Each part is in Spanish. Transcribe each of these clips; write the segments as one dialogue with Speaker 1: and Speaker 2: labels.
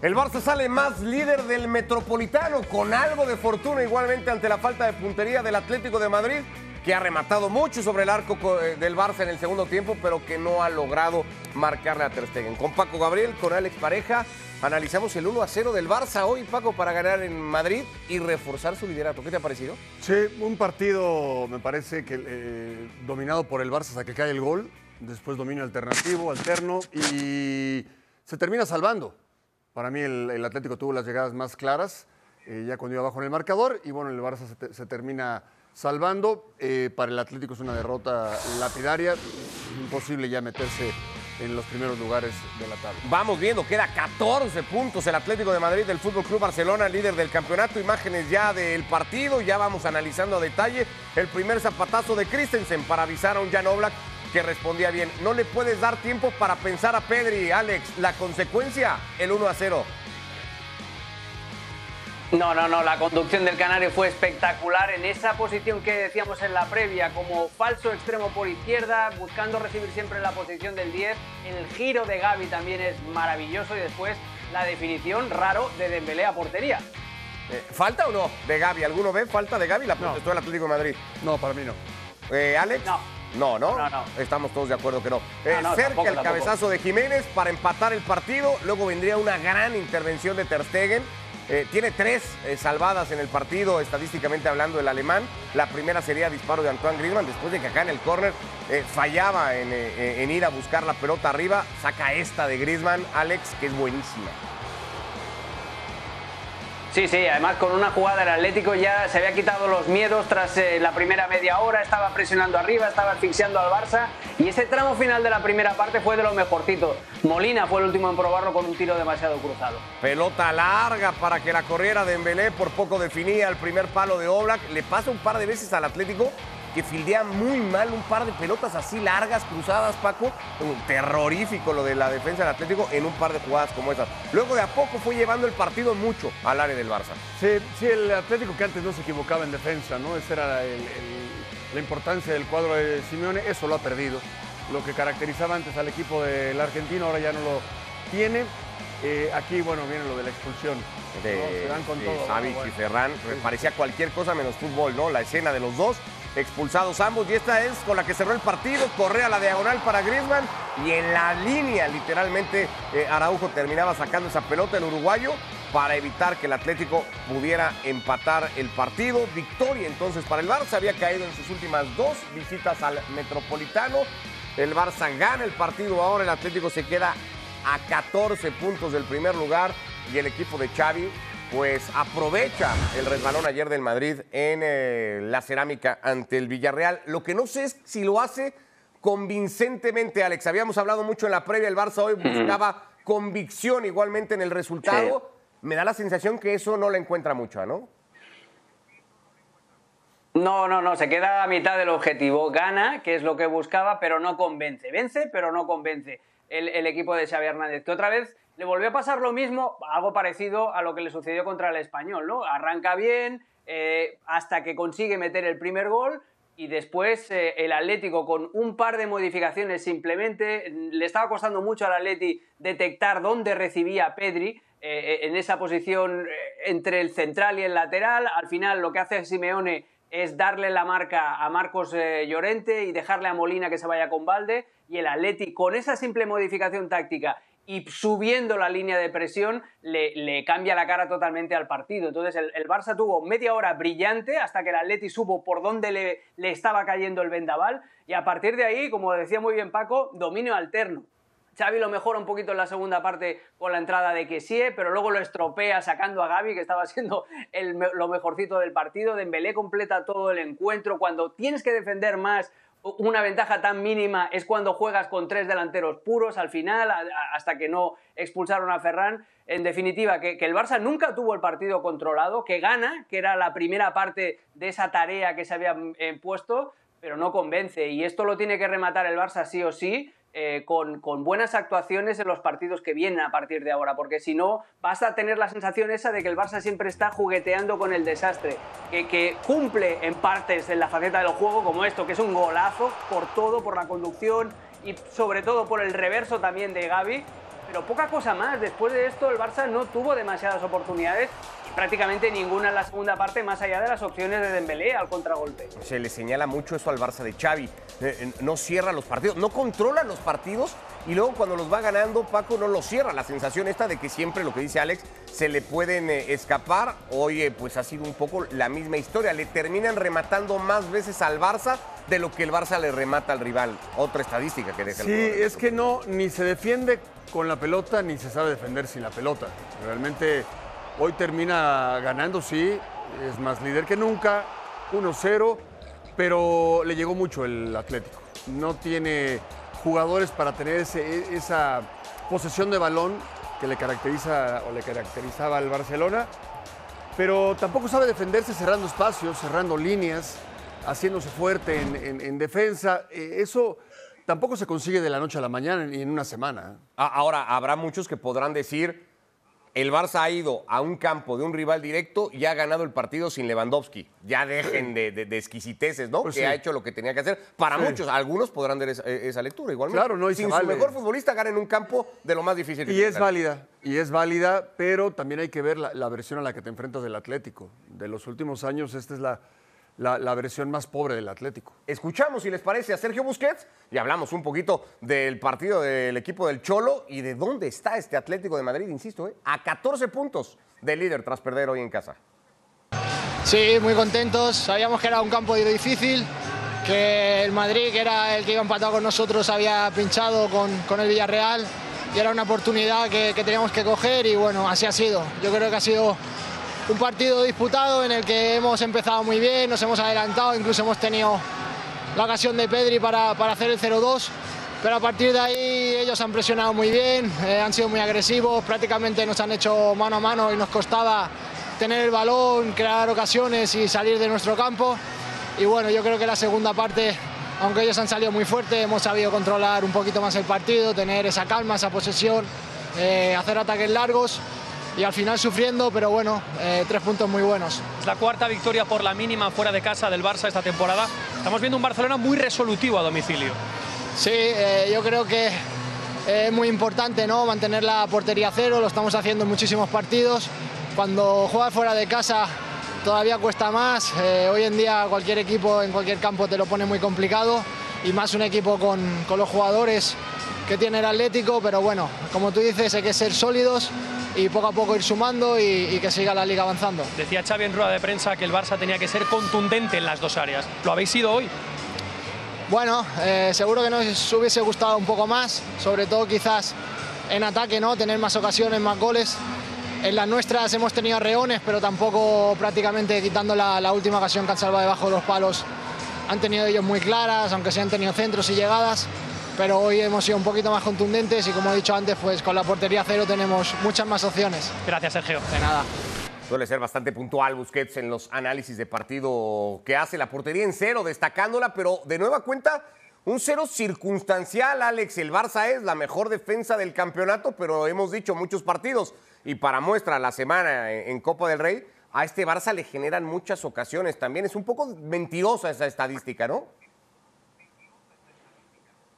Speaker 1: El Barça sale más líder del Metropolitano, con algo de fortuna igualmente ante la falta de puntería del Atlético de Madrid, que ha rematado mucho sobre el arco eh, del Barça en el segundo tiempo, pero que no ha logrado marcarle a Ter Stegen. Con Paco Gabriel, con Alex Pareja, analizamos el 1 a 0 del Barça hoy, Paco, para ganar en Madrid y reforzar su liderato. ¿Qué te ha parecido?
Speaker 2: Sí, un partido, me parece que eh, dominado por el Barça hasta que cae el gol, después dominio alternativo, alterno, y se termina salvando. Para mí el, Atlético tuvo las llegadas más claras, eh, ya cuando iba abajo en el marcador, y bueno, el Barça se, termina salvando. Eh, para el Atlético es una derrota lapidaria, imposible ya meterse en los primeros lugares de la tabla.
Speaker 1: Vamos viendo, queda 14 puntos el Atlético de Madrid del Fútbol Club Barcelona, líder del campeonato. Imágenes ya del partido, ya vamos analizando a detalle el primer zapatazo de Christensen para avisar a un Jan Oblak que respondía bien. No le puedes dar tiempo para pensar a Pedri, Alex. La consecuencia, el 1 a 0.
Speaker 3: No, no, no, la conducción del Canario fue espectacular en esa posición que decíamos en la previa, como falso extremo por izquierda, buscando recibir siempre la posición del 10. El giro de Gaby también es maravilloso y después la definición raro de Dembélé a portería.
Speaker 1: Eh, ¿Falta o no de Gaby? ¿Alguno ve falta de Gaby? La protestó el Atlético de Madrid.
Speaker 2: No, para mí no.
Speaker 1: Eh, ¿Alex?
Speaker 3: No.
Speaker 1: No, ¿no? No, no. Estamos todos de acuerdo que no. Eh, cerca el cabezazo de Jiménez para empatar el partido. Luego vendría una gran intervención de Ter Stegen. Eh, tiene tres eh, salvadas en el partido, estadísticamente hablando, el alemán. La primera sería disparo de Antoine Griezmann, después de que acá en el córner fallaba en, en, ir a buscar la pelota arriba. Saca esta de Griezmann, Alex, que es buenísima.
Speaker 3: Sí, sí, además con una jugada el Atlético ya se había quitado los miedos tras eh, la primera media hora, estaba presionando arriba, estaba asfixiando al Barça. Y ese tramo final de la primera parte fue de lo mejorcito. Molina fue el último en probarlo con un tiro demasiado cruzado.
Speaker 1: Pelota larga para que la corriera de Embelé, por poco definía el primer palo de Oblak, le pasa un par de veces al Atlético que fildea muy mal un par de pelotas así largas, cruzadas, Paco. Terrorífico lo de la defensa del Atlético en un par de jugadas como esas. Luego de a poco fue llevando el partido mucho al área del Barça.
Speaker 2: Sí, sí el Atlético que antes no se equivocaba en defensa, ¿no? Esa era la importancia del cuadro de Simeone, eso lo ha perdido. Lo que caracterizaba antes al equipo del argentino ahora ya no lo tiene. Eh, aquí, bueno, viene lo de la expulsión.
Speaker 1: De, Se dan con todo. y Ferran. Parecía cualquier cosa menos fútbol, ¿no? La escena de los dos expulsados ambos y esta es con la que cerró el partido, corre a la diagonal para Griezmann y en la línea literalmente eh, Araujo terminaba sacando esa pelota el uruguayo para evitar que el Atlético pudiera empatar el partido. Victoria entonces para el Barça, había caído en sus últimas dos visitas al Metropolitano. El Barça gana el partido, ahora el Atlético se queda a 14 puntos del primer lugar y el equipo de Xavi pues aprovecha el resbalón ayer del Madrid en eh, la cerámica ante el Villarreal. Lo que no sé es si lo hace convincentemente, Alex. Habíamos hablado mucho en la previa, el Barça hoy buscaba convicción igualmente en el resultado. Me da la sensación que eso no le encuentra mucho, ¿no?
Speaker 3: No, no, no, se queda a mitad del objetivo. Gana, que es lo que buscaba, pero no convence. Vence, pero no convence el, el equipo de Xavi Hernández, que otra vez le volvió a pasar lo mismo, algo parecido a lo que le sucedió contra el español, ¿no? Arranca bien eh, hasta que consigue meter el primer gol y después eh, el Atlético con un par de modificaciones simplemente le estaba costando mucho al Atleti detectar dónde recibía Pedri eh, en esa posición entre el central y el lateral. Al final lo que hace Simeone es darle la marca a Marcos Llorente y dejarle a Molina que se vaya con Valde y el Atleti con esa simple modificación táctica y subiendo la línea de presión le, cambia la cara totalmente al partido. Entonces el, Barça tuvo media hora brillante hasta que el Atleti supo por dónde le, estaba cayendo el vendaval y a partir de ahí, como decía muy bien Paco, dominio alterno. Xavi lo mejora un poquito en la segunda parte con la entrada de Kessie, pero luego lo estropea sacando a Gaby, que estaba siendo lo mejorcito del partido. Dembélé completa todo el encuentro. Cuando tienes que defender más una ventaja tan mínima es cuando juegas con tres delanteros puros al final, hasta que no expulsaron a Ferran. En definitiva, que, el Barça nunca tuvo el partido controlado, que gana, que era la primera parte de esa tarea que se había eh, puesto, pero no convence. Y esto lo tiene que rematar el Barça sí o sí, eh, con, buenas actuaciones en los partidos que vienen a partir de ahora, porque si no vas a tener la sensación esa de que el Barça siempre está jugueteando con el desastre, que, cumple en partes en la faceta del juego como esto, que es un golazo por todo, por la conducción y sobre todo por el reverso también de Gaby, pero poca cosa más. Después de esto, el Barça no tuvo demasiadas oportunidades prácticamente ninguna en la segunda parte, más allá de las opciones de Dembélé al contragolpe.
Speaker 1: Se le señala mucho eso al Barça de Xavi. Eh, eh, no cierra los partidos, no controla los partidos y luego cuando los va ganando, Paco no los cierra. La sensación esta de que siempre, lo que dice Alex, se le pueden eh, escapar. Oye, pues ha sido un poco la misma historia. Le terminan rematando más veces al Barça de lo que el Barça le remata al rival. Otra estadística que deja
Speaker 2: sí, el Sí, es que no, ni se defiende con la pelota, ni se sabe defender sin la pelota. Realmente Hoy termina ganando, sí, es más líder que nunca, 1-0, pero le llegó mucho el Atlético. No tiene jugadores para tener esa posesión de balón que le caracteriza o le caracterizaba al Barcelona, pero tampoco sabe defenderse cerrando espacios, cerrando líneas, haciéndose fuerte en, defensa. Eh, eso tampoco se consigue de la noche a la mañana ni en una semana.
Speaker 1: Ahora, habrá muchos que podrán decir el Barça ha ido a un campo de un rival directo y ha ganado el partido sin Lewandowski. Ya dejen de, exquisiteces, ¿no? Pues que ha hecho lo que tenía que hacer. Para muchos, algunos podrán dar esa, lectura igualmente.
Speaker 2: Claro, no, y
Speaker 1: sin su mejor futbolista gana en un campo de lo más difícil que
Speaker 2: Y es válida, y es válida, pero también hay que ver la, la versión a la que te enfrentas del Atlético. De los últimos años, esta es la la, versión más pobre del Atlético.
Speaker 1: Escuchamos, si les parece, a Sergio Busquets y hablamos un poquito del partido del equipo del Cholo y de dónde está este Atlético de Madrid, insisto, ¿eh? a 14 puntos de líder tras perder hoy en casa.
Speaker 4: Sí, muy contentos. Sabíamos que era un campo difícil, que el Madrid, que era el que iba empatado con nosotros, había pinchado con, el Villarreal y era una oportunidad que, que teníamos que coger y bueno, así ha sido. Yo creo que ha sido un partido disputado en el que hemos empezado muy bien, nos hemos adelantado, incluso hemos tenido la ocasión de Pedri para, para hacer el 0-2, pero a partir de ahí ellos han presionado muy bien, eh, han sido muy agresivos, prácticamente nos han hecho mano a mano y nos costaba tener el balón, crear ocasiones y salir de nuestro campo. Y bueno, yo creo que la segunda parte, aunque ellos han salido muy fuerte, hemos sabido controlar un poquito más el partido, tener esa calma, esa posesión, eh, hacer ataques largos y al final sufriendo, pero bueno, eh, tres puntos muy buenos.
Speaker 5: Es la cuarta victoria por la mínima fuera de casa del Barça esta temporada. Estamos viendo un Barcelona muy resolutivo a domicilio.
Speaker 4: Sí, eh, yo creo que es muy importante ¿no? mantener la portería cero, lo estamos haciendo en muchísimos partidos. Cuando juegas fuera de casa todavía cuesta más. Eh, hoy en día cualquier equipo en cualquier campo te lo pone muy complicado y más un equipo con, con los jugadores que tiene el Atlético, pero bueno, como tú dices, hay que ser sólidos y poco a poco ir sumando y, que siga la liga avanzando.
Speaker 5: Decía Xavi en rueda de prensa que el Barça tenía que ser contundente en las dos áreas. ¿Lo habéis sido hoy?
Speaker 4: Bueno, eh, seguro que nos hubiese gustado un poco más, sobre todo quizás en ataque, ¿no? Tener más ocasiones, más goles. En las nuestras hemos tenido reones, pero tampoco prácticamente quitando la, la última ocasión que han salvado debajo de los palos. Han tenido ellos muy claras, aunque se han tenido centros y llegadas pero hoy hemos sido un poquito más contundentes y como he dicho antes, pues con la portería cero tenemos muchas más opciones.
Speaker 5: Gracias, Sergio.
Speaker 4: De nada.
Speaker 1: Suele ser bastante puntual Busquets en los análisis de partido que hace la portería en cero, destacándola, pero de nueva cuenta, un cero circunstancial, Alex. El Barça es la mejor defensa del campeonato, pero hemos dicho muchos partidos. Y para muestra la semana en Copa del Rey, a este Barça le generan muchas ocasiones. También es un poco mentirosa esa estadística, ¿no?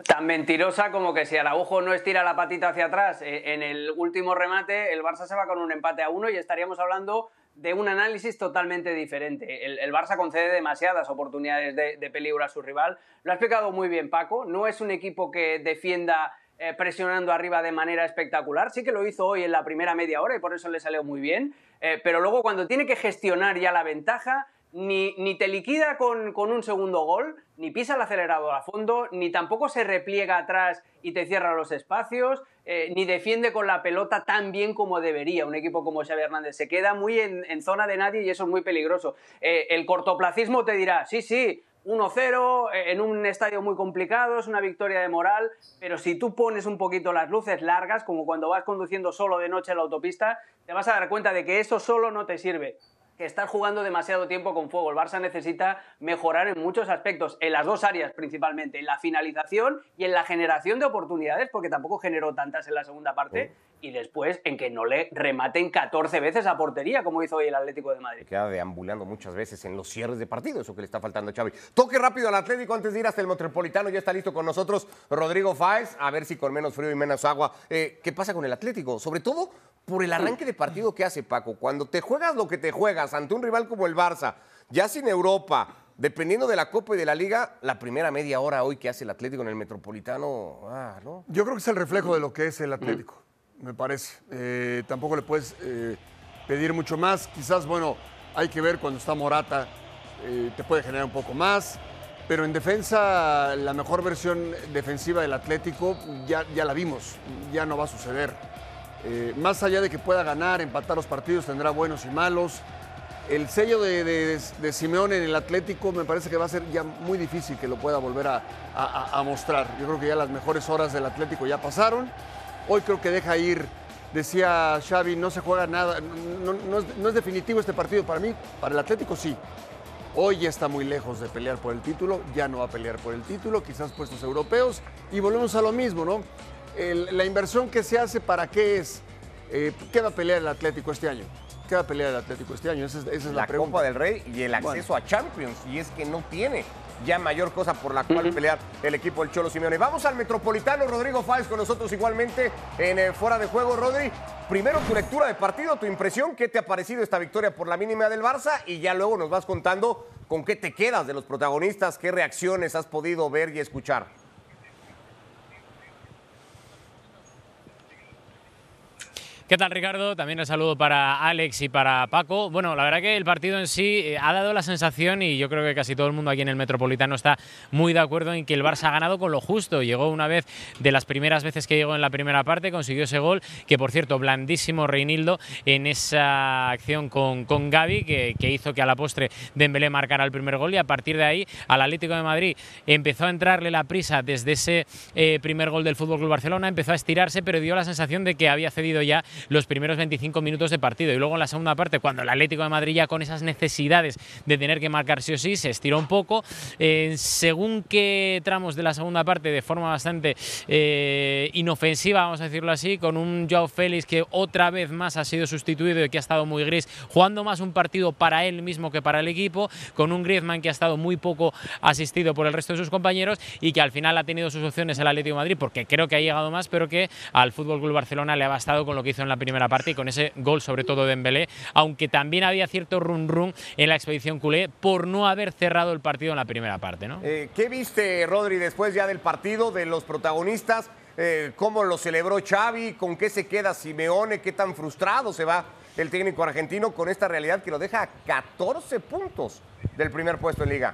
Speaker 3: Tan mentirosa como que si Araujo no estira la patita hacia atrás eh, en el último remate, el Barça se va con un empate a uno y estaríamos hablando de un análisis totalmente diferente. El, Barça concede demasiadas oportunidades de, peligro a su rival. Lo ha explicado muy bien Paco. No es un equipo que defienda eh, presionando arriba de manera espectacular. Sí que lo hizo hoy en la primera media hora y por eso le salió muy bien. Eh, pero luego cuando tiene que gestionar ya la ventaja, ni, te liquida con, un segundo gol, ni pisa el acelerador a fondo, ni tampoco se repliega atrás y te cierra los espacios, eh, ni defiende con la pelota tan bien como debería. Un equipo como Xavi Hernández se queda muy en, zona de nadie y eso es muy peligroso. Eh, el cortoplacismo te dirá, sí, sí, 1-0 eh, en un estadio muy complicado, es una victoria de moral, pero si tú pones un poquito las luces largas, como cuando vas conduciendo solo de noche en la autopista, te vas a dar cuenta de que eso solo no te sirve estás jugando demasiado tiempo con fuego. El Barça necesita mejorar en muchos aspectos, en las dos áreas principalmente, en la finalización y en la generación de oportunidades, porque tampoco generó tantas en la segunda parte, y después en que no le rematen 14 veces a portería, como hizo hoy el Atlético de Madrid.
Speaker 1: Queda deambulando muchas veces en los cierres de partido, eso que le está faltando a Xavi. Toque rápido al Atlético antes de ir hasta el Metropolitano, ya está listo con nosotros Rodrigo Fáez, a ver si con menos frío y menos agua. Eh, ¿Qué pasa con el Atlético? Sobre todo por el arranque de partido que hace Paco. Cuando te juegas lo que te juegas ante un rival como el Barça, ya sin Europa, dependiendo de la Copa y de la Liga, la primera media hora hoy que hace el Atlético en el Metropolitano, ah, ¿no?
Speaker 2: Yo creo que es el reflejo de lo que es el Atlético, me parece. Eh, tampoco le puedes eh, pedir mucho más. Quizás, bueno, hay que ver cuando está Morata, eh, te puede generar un poco más. Pero en defensa, la mejor versión defensiva del Atlético ya, ya la vimos, ya no va a suceder. Eh, más allá de que pueda ganar, empatar los partidos, tendrá buenos y malos. El sello de, de, Simeone en el Atlético me parece que va a ser ya muy difícil que lo pueda volver a, a- mostrar. Yo creo que ya las mejores horas del Atlético ya pasaron. Hoy creo que deja ir, decía Xavi, no se juega nada, no, no es, no es definitivo este partido para mí, para el Atlético sí. Hoy ya está muy lejos de pelear por el título, ya no va a pelear por el título, quizás puestos europeos, y volvemos a lo mismo, ¿no? El- la inversión que se hace, ¿para qué es? Eh, ¿Qué va a pelear el Atlético este año? ¿Qué va a pelear el Atlético este año? Esa es, esa es la,
Speaker 1: la
Speaker 2: pregunta.
Speaker 1: Copa del Rey y el acceso a Champions. Y es que no tiene ya mayor cosa por la cual pelear el equipo del Cholo Simeone. Vamos al Metropolitano, Rodrigo Fáez con nosotros igualmente en eh, Fuera de Juego. Rodri, primero tu lectura de partido, tu impresión, qué te ha parecido esta victoria por la mínima del Barça y ya luego nos vas contando con qué te quedas de los protagonistas, qué reacciones has podido ver y escuchar.
Speaker 6: ¿Qué tal, Ricardo? También el saludo para Alex y para Paco. Bueno, la verdad que el partido en sí eh, ha dado la sensación, y yo creo que casi todo el mundo aquí en el Metropolitano está muy de acuerdo en que el Barça ha ganado con lo justo. Llegó una vez de las primeras veces que llegó en la primera parte, consiguió ese gol, que por cierto, blandísimo Reinildo en esa acción con, con Gaby, que, hizo que a la postre Dembélé marcara el primer gol, y a partir de ahí al Atlético de Madrid empezó a entrarle la prisa desde ese eh, primer gol del Fútbol Barcelona, empezó a estirarse, pero dio la sensación de que había cedido ya los primeros 25 minutos de partido. Y luego en la segunda parte, cuando el Atlético de Madrid ya con esas necesidades de tener que marcar sí o sí, se estiró un poco. Según qué tramos de la segunda parte, de forma bastante eh, inofensiva, vamos a decirlo así, con un Joao Félix que otra vez más ha sido sustituido y que ha estado muy gris, jugando más un partido para él mismo que para el equipo, con un Griezmann que ha estado muy poco asistido por el resto de sus compañeros y que al final ha tenido sus opciones el Atlético de Madrid, porque creo que ha llegado más, pero que al Fútbol Club Barcelona le ha bastado con lo que hizo en la primera parte y con ese gol, sobre todo de Dembélé, aunque también había cierto run run en la expedición culé por no haber cerrado el partido en la primera parte.
Speaker 1: Eh, ¿Qué viste, Rodri, después ya del partido, de los protagonistas? Eh, ¿Cómo lo celebró Xavi? ¿Con qué se queda Simeone? ¿Qué tan frustrado se va el técnico argentino con esta realidad que lo deja a 14 puntos del primer puesto en liga?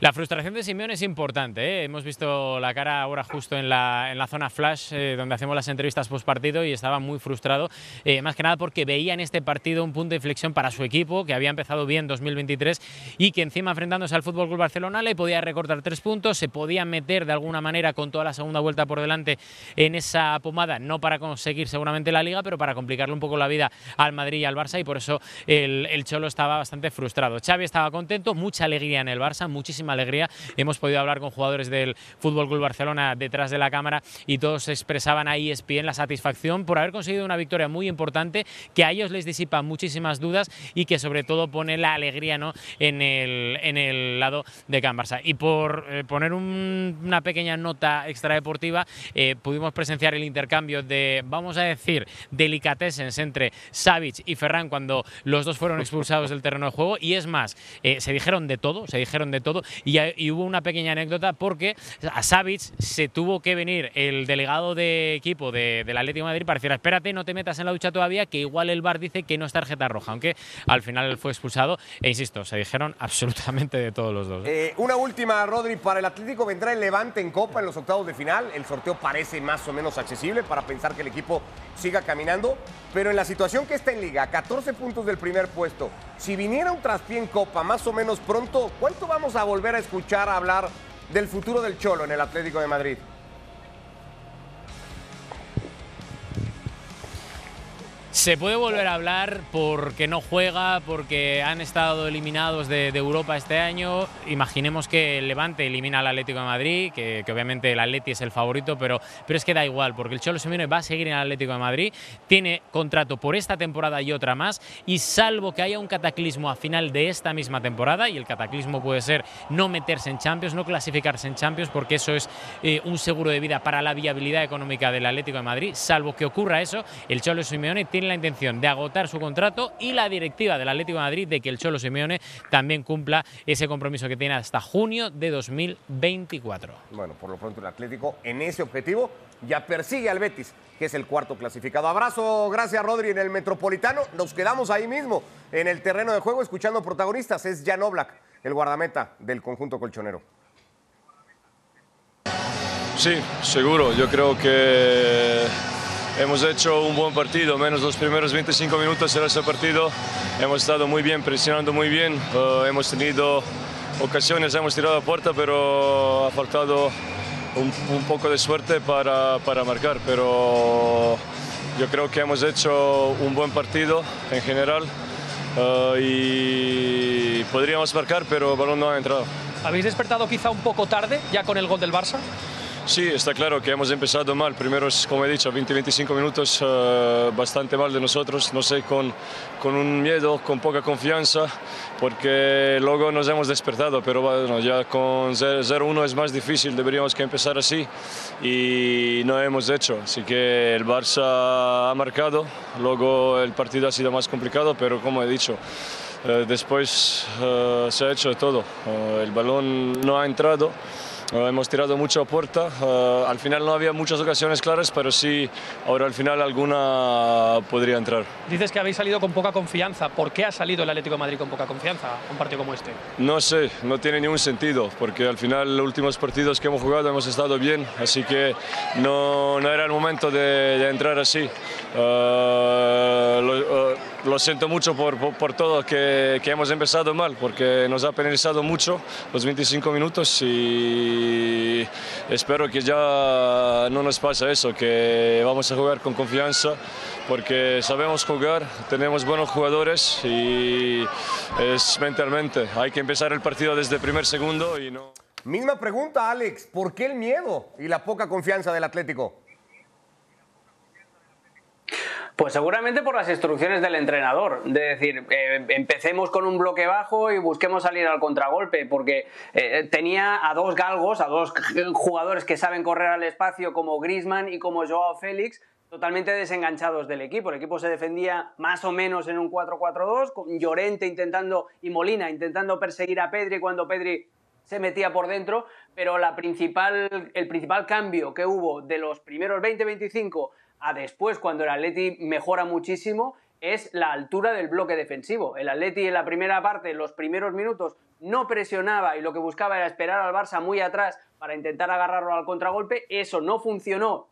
Speaker 6: La frustración de Simeone es importante. ¿eh? Hemos visto la cara ahora justo en la, zona flash, eh, donde hacemos las entrevistas post partido, y estaba muy frustrado, eh, más que nada porque veía en este partido un punto de inflexión para su equipo, que había empezado bien 2023 y que encima enfrentándose al Fútbol Club Barcelona le podía recortar tres puntos, se podía meter de alguna manera con toda la segunda vuelta por delante en esa pomada, no para conseguir seguramente la liga, pero para complicarle un poco la vida al Madrid y al Barça, y por eso el, el Cholo estaba bastante frustrado. Xavi estaba contento, mucha alegría en el Barça, muchísima alegría. Hemos podido hablar con jugadores del Fútbol Club Barcelona detrás de la cámara y todos expresaban a ESPN la satisfacción por haber conseguido una victoria muy importante que a ellos les disipa muchísimas dudas y que sobre todo pone la alegría ¿no? en, el, en el lado de Can Barça. Y por eh, poner un- una pequeña nota extradeportiva, eh, pudimos presenciar el intercambio de, vamos a decir, delicatessens entre Savic y Ferran cuando los dos fueron expulsados del terreno de juego. Y es más, eh, se dijeron de todo, se dijeron de todo. Y, hubo una pequeña anécdota porque a Savic se tuvo que venir el delegado de equipo de, del Atlético de Madrid para decir, espérate, no te metas en la ducha todavía, que igual el VAR dice que no es tarjeta roja, aunque al final fue expulsado. E insisto, se dijeron absolutamente de todos los dos. ¿eh?
Speaker 1: Eh, una última, Rodri, para el Atlético vendrá el Levante en Copa en los octavos de final. El sorteo parece más o menos accesible para pensar que el equipo siga caminando, pero en la situación que está en Liga, 14 puntos del primer puesto, si viniera un traspié en Copa más o menos pronto, ¿cuánto vamos a volver escuchar hablar del futuro del Cholo en el Atlético de Madrid?
Speaker 6: Se puede volver a hablar porque no juega, porque han estado eliminados de, Europa este año. Imaginemos que el Levante elimina al Atlético de Madrid, que, obviamente el Atleti es el favorito, pero, pero es que da igual, porque el Cholo Simeone va a seguir en el Atlético de Madrid, tiene contrato por esta temporada y otra más, y salvo que haya un cataclismo a final de esta misma temporada, y el cataclismo puede ser no meterse en Champions, no clasificarse en Champions, porque eso es eh, un seguro de vida para la viabilidad económica del Atlético de Madrid, salvo que ocurra eso, el Cholo Simeone tiene la intención de agotar su contrato y la directiva del Atlético de Madrid de que el Cholo Simeone también cumpla ese compromiso que tiene hasta junio de 2024.
Speaker 1: Bueno, por lo pronto el Atlético en ese objetivo ya persigue al Betis, que es el cuarto clasificado. Abrazo, gracias Rodri en el Metropolitano. Nos quedamos ahí mismo en el terreno de juego escuchando protagonistas. Es Jan Oblak, el guardameta del conjunto colchonero.
Speaker 7: Sí, seguro. Yo creo que Hemos hecho un buen partido, menos los primeros 25 minutos en ese partido. Hemos estado muy bien, presionando muy bien. Eh, hemos tenido ocasiones, hemos tirado a puerta, pero ha faltado un, poco de suerte para, para, marcar. Pero yo creo que hemos hecho un buen partido en general eh, y podríamos marcar, pero el balón no ha entrado.
Speaker 5: ¿Habéis despertado quizá un poco tarde ya con el gol del Barça?
Speaker 7: Sí, está claro que hemos empezado mal. Primeros, como he dicho, 20-25 minutos eh, bastante mal de nosotros. No sé, con, con un miedo, con poca confianza, porque luego nos hemos despertado. Pero bueno, ya con 0-1 es más difícil. Deberíamos que empezar así y no hemos hecho. Así que el Barça ha marcado. Luego el partido ha sido más complicado, pero como he dicho, eh, después eh, se ha hecho todo. el balón no ha entrado. Eh, hemos tirado mucho a puerta. Eh, al final no había muchas ocasiones claras, pero sí, ahora al final alguna podría entrar.
Speaker 5: Dices que habéis salido con poca confianza. ¿Por qué ha salido el Atlético de Madrid con poca confianza un partido como este?
Speaker 7: No sé, no tiene ningún sentido, porque al final los últimos partidos que hemos jugado hemos estado bien, así que no, no era el momento de, entrar así. Uh, lo siento mucho por, por, todo que, que, hemos empezado mal, porque nos ha penalizado mucho los 25 minutos y espero que ya no nos pase eso, que vamos a jugar con confianza, porque sabemos jugar, tenemos buenos jugadores y es mentalmente. Hay que empezar el partido desde el primer segundo y no...
Speaker 1: Misma pregunta, Alex, ¿por qué el miedo y la poca confianza del Atlético?
Speaker 3: Pues seguramente por las instrucciones del entrenador, de decir, eh, empecemos con un bloque bajo y busquemos salir al contragolpe, porque eh, tenía a dos galgos, a dos jugadores que saben correr al espacio como Grisman y como Joao Félix, totalmente desenganchados del equipo. El equipo se defendía más o menos en un 4-4-2, con Llorente intentando y Molina intentando perseguir a Pedri cuando Pedri se metía por dentro, pero la principal, el principal cambio que hubo de los primeros 20-25 a después, cuando el Atleti mejora muchísimo, es la altura del bloque defensivo. El Atleti en la primera parte, en los primeros minutos, no presionaba y lo que buscaba era esperar al Barça muy atrás para intentar agarrarlo al contragolpe. Eso no funcionó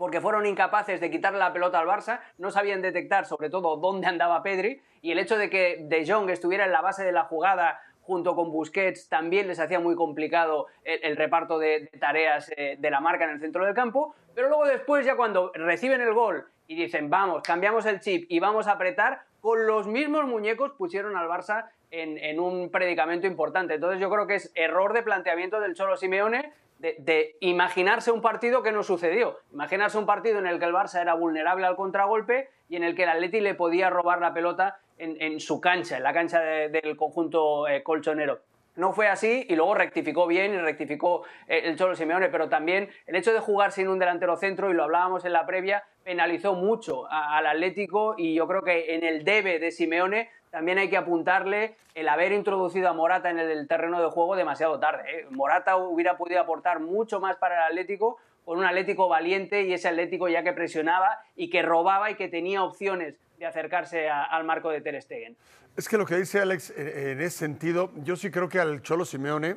Speaker 3: porque fueron incapaces de quitarle la pelota al Barça, no sabían detectar sobre todo dónde andaba Pedri y el hecho de que De Jong estuviera en la base de la jugada junto con Busquets, también les hacía muy complicado el, reparto de, tareas eh, de la marca en el centro del campo. Pero luego después, ya cuando reciben el gol y dicen, vamos, cambiamos el chip y vamos a apretar, con los mismos muñecos pusieron al Barça en, un predicamento importante. Entonces yo creo que es error de planteamiento del Cholo Simeone de, imaginarse un partido que no sucedió. Imaginarse un partido en el que el Barça era vulnerable al contragolpe y en el que el Atleti le podía robar la pelota en, su cancha, en la cancha del conjunto eh, colchonero. No fue así y luego rectificó bien y rectificó eh, el Cholo Simeone, pero también el hecho de jugar sin un delantero centro, y lo hablábamos en la previa, penalizó mucho al Atlético y yo creo que en el debe de Simeone también hay que apuntarle el haber introducido a Morata en el terreno de juego demasiado tarde. ¿eh? Morata hubiera podido aportar mucho más para el Atlético con un Atlético valiente y ese Atlético ya que presionaba y que robaba y que tenía opciones de acercarse al marco de Ter Stegen.
Speaker 2: Es que lo que dice Alex, eh, en ese sentido, yo sí creo que al Cholo Simeone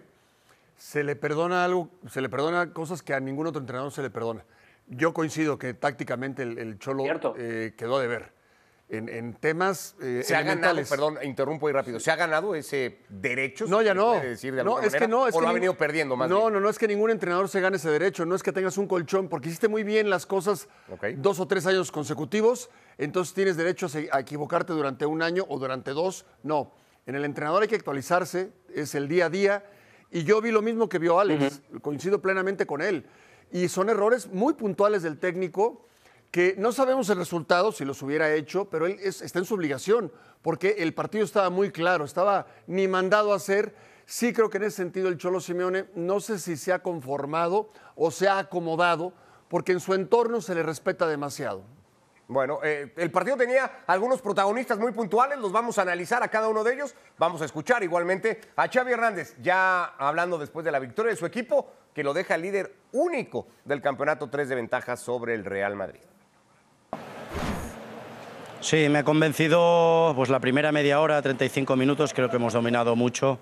Speaker 2: se le perdona algo, se le perdona cosas que a ningún otro entrenador se le perdona. Yo coincido que tácticamente el, Cholo eh, quedó de ver. en, temas
Speaker 1: eh, Se ha ganado, perdón, interrumpo ahí rápido, ¿se ha ganado ese derecho?
Speaker 2: No, ya no.
Speaker 1: Decir de no, es que no. Es
Speaker 2: ¿O
Speaker 1: lo ha venido perdiendo más
Speaker 2: No, no, no es que ningún entrenador se gane ese derecho, no es que tengas un colchón, porque hiciste muy bien las cosas dos o tres años consecutivos, entonces tienes derecho a equivocarte durante un año o durante dos. No, en el entrenador hay que actualizarse, es el día a día, y yo vi lo mismo que vio Alex, coincido plenamente con él. Y son errores muy puntuales del técnico que no sabemos el resultado, si los hubiera hecho, pero él está en su obligación, porque el partido estaba muy claro, estaba ni mandado a hacer. Sí creo que en ese sentido el Cholo Simeone no sé si se ha conformado o se ha acomodado, porque en su entorno se le respeta demasiado.
Speaker 1: Bueno, eh, el partido tenía algunos protagonistas muy puntuales, los vamos a analizar a cada uno de ellos. Vamos a escuchar igualmente a Xavi Hernández, ya hablando después de la victoria de su equipo, que lo deja líder único del campeonato, tres de ventaja sobre el Real Madrid.
Speaker 8: Sí, me ha convencido pues la primera media hora, 35 minutos, creo que hemos dominado mucho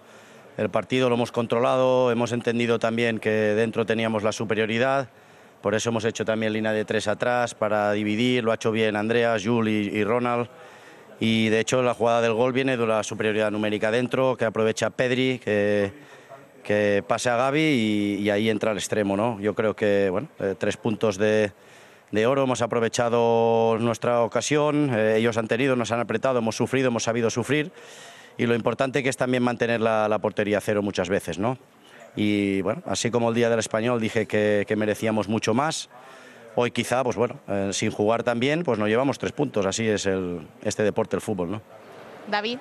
Speaker 8: el partido, lo hemos controlado, hemos entendido también que dentro teníamos la superioridad, por eso hemos hecho también línea de tres atrás para dividir, lo ha hecho bien Andreas, Jules y, Ronald. Y de hecho la jugada del gol viene de la superioridad numérica dentro, que aprovecha Pedri, que, que pase a Gaby y, ahí entra el extremo. ¿no? Yo creo que bueno, eh, tres puntos de, de oro, hemos aprovechado nuestra ocasión, eh, ellos han tenido, nos han apretado, hemos sufrido, hemos sabido sufrir y lo importante que es también mantener la, portería cero muchas veces, ¿no? Y bueno, así como el día del español dije que, merecíamos mucho más, hoy quizá, pues bueno, eh, sin jugar tan bien, pues nos llevamos tres puntos, así es el, este deporte, el fútbol, ¿no?
Speaker 9: David.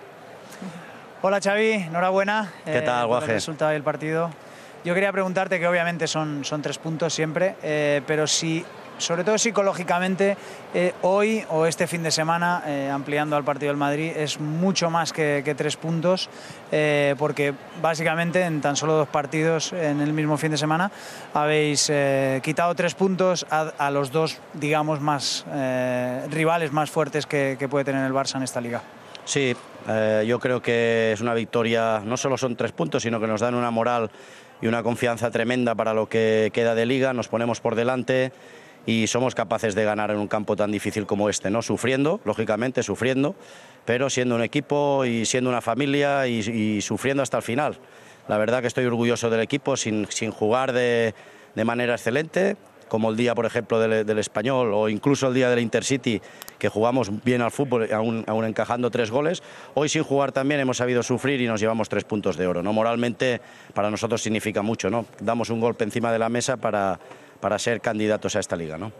Speaker 10: Hola Xavi, enhorabuena.
Speaker 8: ¿Qué tal, eh, Guaje?
Speaker 10: el resultado del partido. Yo quería preguntarte que obviamente son, son tres puntos siempre, pero si sobre todo psicológicamente, eh, hoy o este fin de semana, eh, ampliando al partido del Madrid, es mucho más que, tres puntos, eh, porque básicamente en tan solo dos partidos en el mismo fin de semana habéis quitado tres puntos a, los dos, digamos, más rivales más fuertes que, que puede tener el Barça en esta liga.
Speaker 8: Sí, yo creo que es una victoria, no solo son tres puntos, sino que nos dan una moral y una confianza tremenda para lo que queda de liga, nos ponemos por delante y somos capaces de ganar en un campo tan difícil como este, ¿no? Sufriendo, lógicamente, sufriendo, pero siendo un equipo y siendo una familia y, sufriendo hasta el final. La verdad que estoy orgulloso del equipo sin, sin jugar de, de, manera excelente, como el día, por ejemplo, del, Español o incluso el día del Intercity, que jugamos bien al fútbol, aún, aún, encajando tres goles. Hoy sin jugar también hemos sabido sufrir y nos llevamos tres puntos de oro. ¿no? Moralmente para nosotros significa mucho. ¿no? Damos un golpe encima de la mesa para, para ser candidatos a esta liga, ¿no?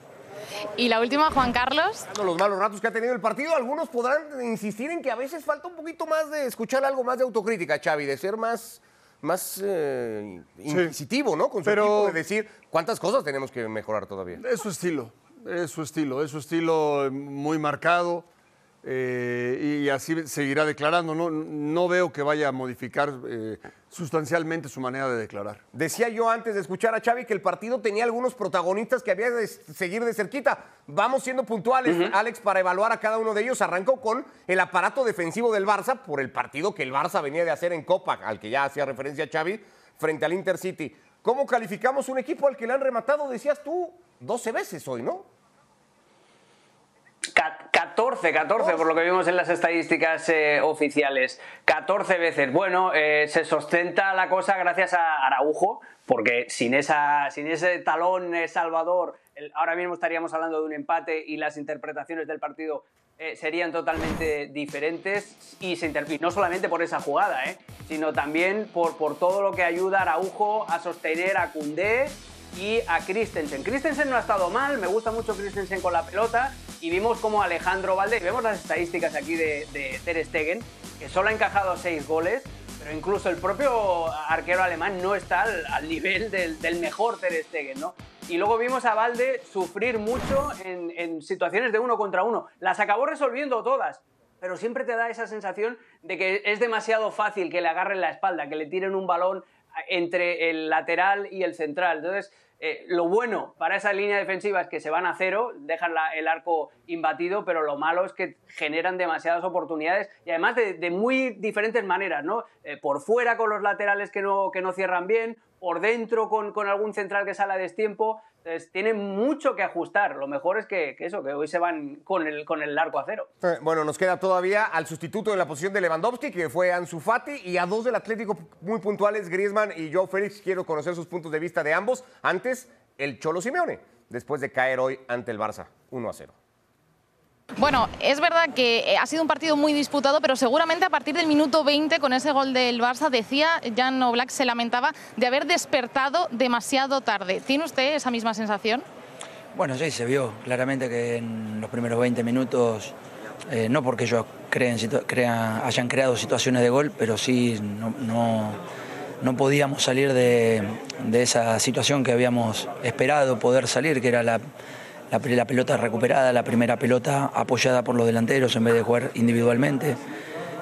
Speaker 9: Y la última, Juan Carlos.
Speaker 1: Los malos ratos que ha tenido el partido, algunos podrán insistir en que a veces falta un poquito más de escuchar algo más de autocrítica, Xavi, de ser más, más eh, inquisitivo, ¿no? Con su Pero... de decir cuántas cosas tenemos que mejorar todavía.
Speaker 2: Es su estilo, es su estilo, es su estilo muy marcado. Eh, y así seguirá declarando. No, no veo que vaya a modificar eh, sustancialmente su manera de declarar.
Speaker 1: Decía yo antes de escuchar a Xavi que el partido tenía algunos protagonistas que había de seguir de cerquita. Vamos siendo puntuales, Alex, para evaluar a cada uno de ellos. Arrancó con el aparato defensivo del Barça por el partido que el Barça venía de hacer en Copa, al que ya hacía referencia Xavi, frente al Intercity. ¿Cómo calificamos un equipo al que le han rematado, decías tú, 12 veces hoy, no?
Speaker 3: 14, 14, por lo que vimos en las estadísticas eh, oficiales. 14 veces. Bueno, eh, se sustenta la cosa gracias a Araujo, porque sin, esa, sin ese talón eh, salvador, ahora mismo estaríamos hablando de un empate y las interpretaciones del partido serían totalmente diferentes. Y, no solamente por esa jugada, sino también por, por todo lo que ayuda a Araujo a sostener a Cundé y a Christensen. Christensen no ha estado mal, me gusta mucho Christensen con la pelota y vimos como Alejandro Valde, vemos las estadísticas aquí de, de Ter Stegen, que solo ha encajado seis goles, pero incluso el propio arquero alemán no está al, nivel del, mejor Ter Stegen, ¿no? Y luego vimos a Valde sufrir mucho en, en situaciones de uno contra uno. Las acabó resolviendo todas, pero siempre te da esa sensación de que es demasiado fácil que le agarren la espalda, que le tiren un balón entre el lateral y el central. Entonces, eh, lo bueno para esa línea defensiva es que se van a cero, dejan el arco imbatido, pero lo malo es que generan demasiadas oportunidades y además de, muy diferentes maneras, ¿no? Eh, por fuera con los laterales que no, que no cierran bien, por dentro con, con algún central que sale a destiempo. Entonces, tiene mucho que ajustar. Lo mejor es que, eso, que hoy se van con el, con el arco a cero.
Speaker 1: Eh, Bueno, nos queda todavía al sustituto de la posición de Lewandowski, que fue Ansu Fati, y a dos del Atlético muy puntuales, Griezmann y Joe Félix. Quiero conocer sus puntos de vista de ambos. Antes, el Cholo Simeone, después de caer hoy ante el Barça, 1 a 0.
Speaker 9: Bueno, es verdad que eh, ha sido un partido muy disputado, pero seguramente a partir del minuto 20 con ese gol del Barça, decía Jan Oblak, se lamentaba de haber despertado demasiado tarde. ¿Tiene usted esa misma sensación?
Speaker 11: Bueno, sí, se vio claramente que en los primeros 20 minutos, eh, no porque ellos creen, situ- crea- hayan creado situaciones de gol, pero sí no, no- no podíamos salir de, de esa situación que habíamos esperado poder salir, que era la, la, pelota recuperada, la primera pelota apoyada por los delanteros en vez de jugar individualmente.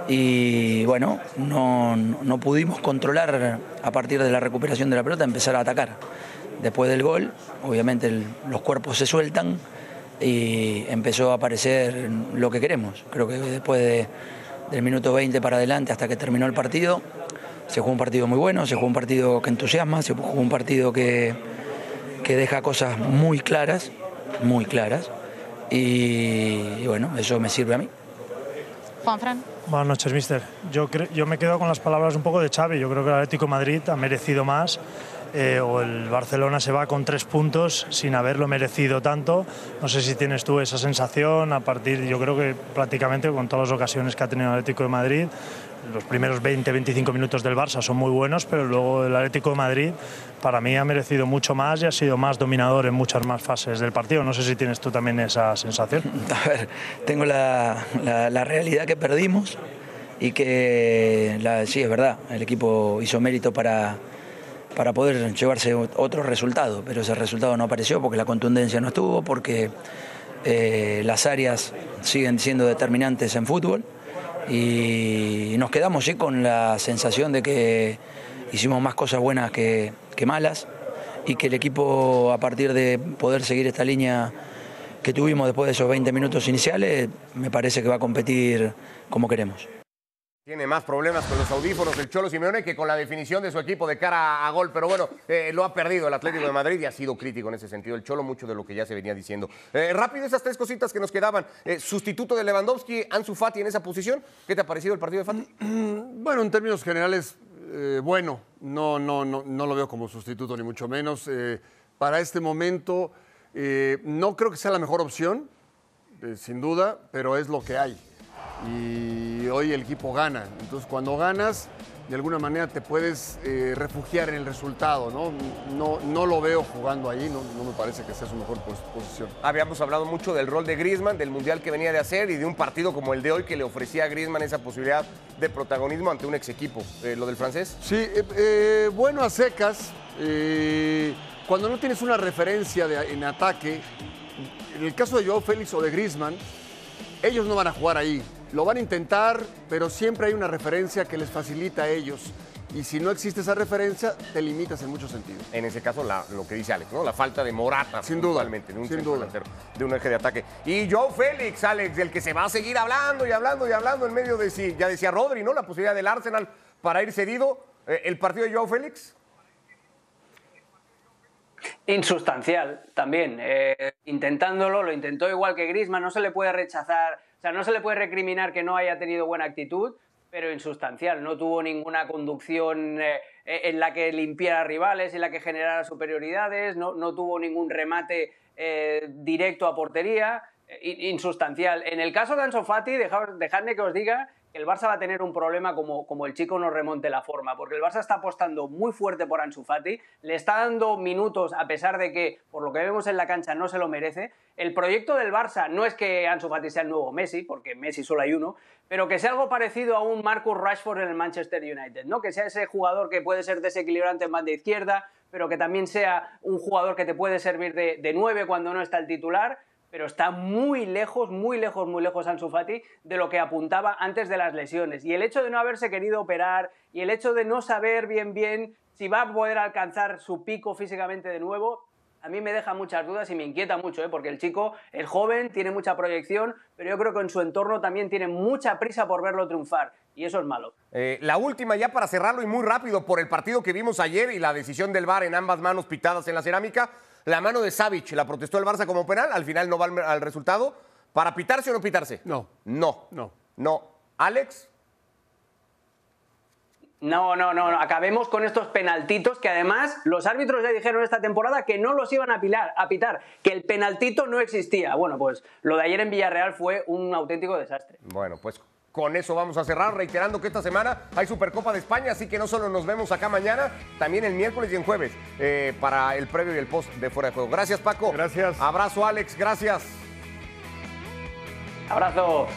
Speaker 11: Y bueno, no, no pudimos controlar a partir de la recuperación de la pelota, empezar a atacar. Después del gol, obviamente los cuerpos se sueltan y empezó a aparecer lo que queremos. Creo que después de- del minuto 20 para adelante hasta que terminó el partido, se jugó un partido muy bueno, se jugó un partido que entusiasma, se jugó un partido que, que deja cosas muy claras, muy claras. Y, y bueno, eso me sirve a mí.
Speaker 9: Juan Fran.
Speaker 12: Buenas noches, mister. Yo, yo me quedo con las palabras un poco de Xavi. Yo creo que el Atlético de Madrid ha merecido más. eh, o el Barcelona se va con tres puntos sin haberlo merecido tanto. No sé si tienes tú esa sensación a partir, yo creo que prácticamente con todas las ocasiones que ha tenido el Atlético de Madrid, los primeros 20-25 minutos del Barça son muy buenos, pero luego el Atlético de Madrid para mí ha merecido mucho más y ha sido más dominador en muchas más fases del partido. No sé si tienes tú también esa sensación.
Speaker 11: Tengo la, la- realidad que perdimos y que sí, es verdad, el equipo hizo mérito para, para poder llevarse otro resultado, pero ese resultado no apareció porque la contundencia no estuvo, porque eh, las áreas siguen siendo determinantes en fútbol y nos quedamos sí con la sensación de que hicimos más cosas buenas que malas y que el equipo a partir de poder seguir esta línea que tuvimos después de esos 20 minutos iniciales, me parece que va a competir como queremos.
Speaker 1: Tiene más problemas con los audífonos del Cholo Simeone que con la definición de su equipo de cara a gol. Pero bueno, eh, lo ha perdido el Atlético de Madrid y ha sido crítico en ese sentido. El Cholo, mucho de lo que ya se venía diciendo. Eh, rápido, esas tres cositas que nos quedaban. Eh, sustituto de Lewandowski, Ansu Fati en esa posición. ¿Qué te ha parecido el partido de Fati?
Speaker 2: Bueno, en términos generales, bueno, no, no, no, no lo veo como sustituto ni mucho menos. Para este momento, no creo que sea la mejor opción, sin duda, pero es lo que hay. Y hoy el equipo gana. Entonces, cuando ganas, de alguna manera te puedes eh, refugiar en el resultado, ¿no? No, no lo veo jugando ahí, no, no me parece que sea su mejor pos- posición.
Speaker 1: Habíamos hablado mucho del rol de Griezmann, del mundial que venía de hacer y de un partido como el de hoy que le ofrecía a Griezmann esa posibilidad de protagonismo ante un ex equipo. Eh, ¿Lo del francés?
Speaker 2: Sí, eh, bueno a secas. cuando no tienes una referencia de- en ataque, en el caso de Joao Félix o de Griezmann, ellos no van a jugar ahí. Lo van a intentar, pero siempre hay una referencia que les facilita a ellos. Y si no existe esa referencia, te limitas en muchos sentidos.
Speaker 1: En ese caso, la- lo que dice Alex, ¿no? La falta de Morata,
Speaker 2: Sin duda,
Speaker 1: puntualmente, de un
Speaker 2: sin duda.
Speaker 1: delantero, de un eje de ataque. Y Joe Félix, Alex, del que se va a seguir hablando y hablando y hablando en medio de si, ya decía Rodri, ¿no? La posibilidad del Arsenal para ir cedido. Eh, ¿El partido de Joe Félix?
Speaker 3: Insustancial también. Eh, intentándolo, lo intentó igual que Grisman, no se le puede rechazar, o sea, no se le puede recriminar que no haya tenido buena actitud, pero insustancial. No tuvo ninguna conducción eh, en la que limpiara rivales, en la que generara superioridades, no, no tuvo ningún remate eh, directo a portería. eh, in- Insustancial. En el caso de Ansu Fati, dejad- dejadme que os diga el Barça va a tener un problema como, como el chico no remonte la forma, porque el Barça está apostando muy fuerte por Ansu Fati, le está dando minutos a pesar de que, por lo que vemos en la cancha, no se lo merece. El proyecto del Barça no es que Ansu Fati sea el nuevo Messi, porque Messi solo hay uno, pero que sea algo parecido a un Marcus Rashford en el Manchester United, ¿no? Que sea ese jugador que puede ser desequilibrante en banda izquierda, pero que también sea un jugador que te puede servir de, de nueve cuando no está el titular pero está muy lejos, muy lejos, muy lejos Ansu de lo que apuntaba antes de las lesiones. Y el hecho de no haberse querido operar y el hecho de no saber bien bien si va a poder alcanzar su pico físicamente de nuevo, a mí me deja muchas dudas y me inquieta mucho, ¿eh? porque el chico es joven, tiene mucha proyección, pero yo creo que en su entorno también tiene mucha prisa por verlo triunfar y eso es malo.
Speaker 1: Eh, la última ya para cerrarlo y muy rápido por el partido que vimos ayer y la decisión del VAR en ambas manos pitadas en la cerámica. La mano de Savic la protestó el Barça como penal, al final no va al, al resultado. ¿Para pitarse o no pitarse?
Speaker 2: No.
Speaker 1: No.
Speaker 2: No.
Speaker 1: No. Alex.
Speaker 3: No, no, no, no, acabemos con estos penaltitos que además los árbitros ya dijeron esta temporada que no los iban a, pilar, a pitar, que el penaltito no existía. Bueno, pues lo de ayer en Villarreal fue un auténtico desastre.
Speaker 1: Bueno, pues con eso vamos a cerrar, reiterando que esta semana hay Supercopa de España, así que no solo nos vemos acá mañana, también el miércoles y el jueves eh, para el previo y el post de Fuera de Juego. Gracias, Paco.
Speaker 2: Gracias.
Speaker 1: Abrazo, Alex. Gracias.
Speaker 3: Abrazo.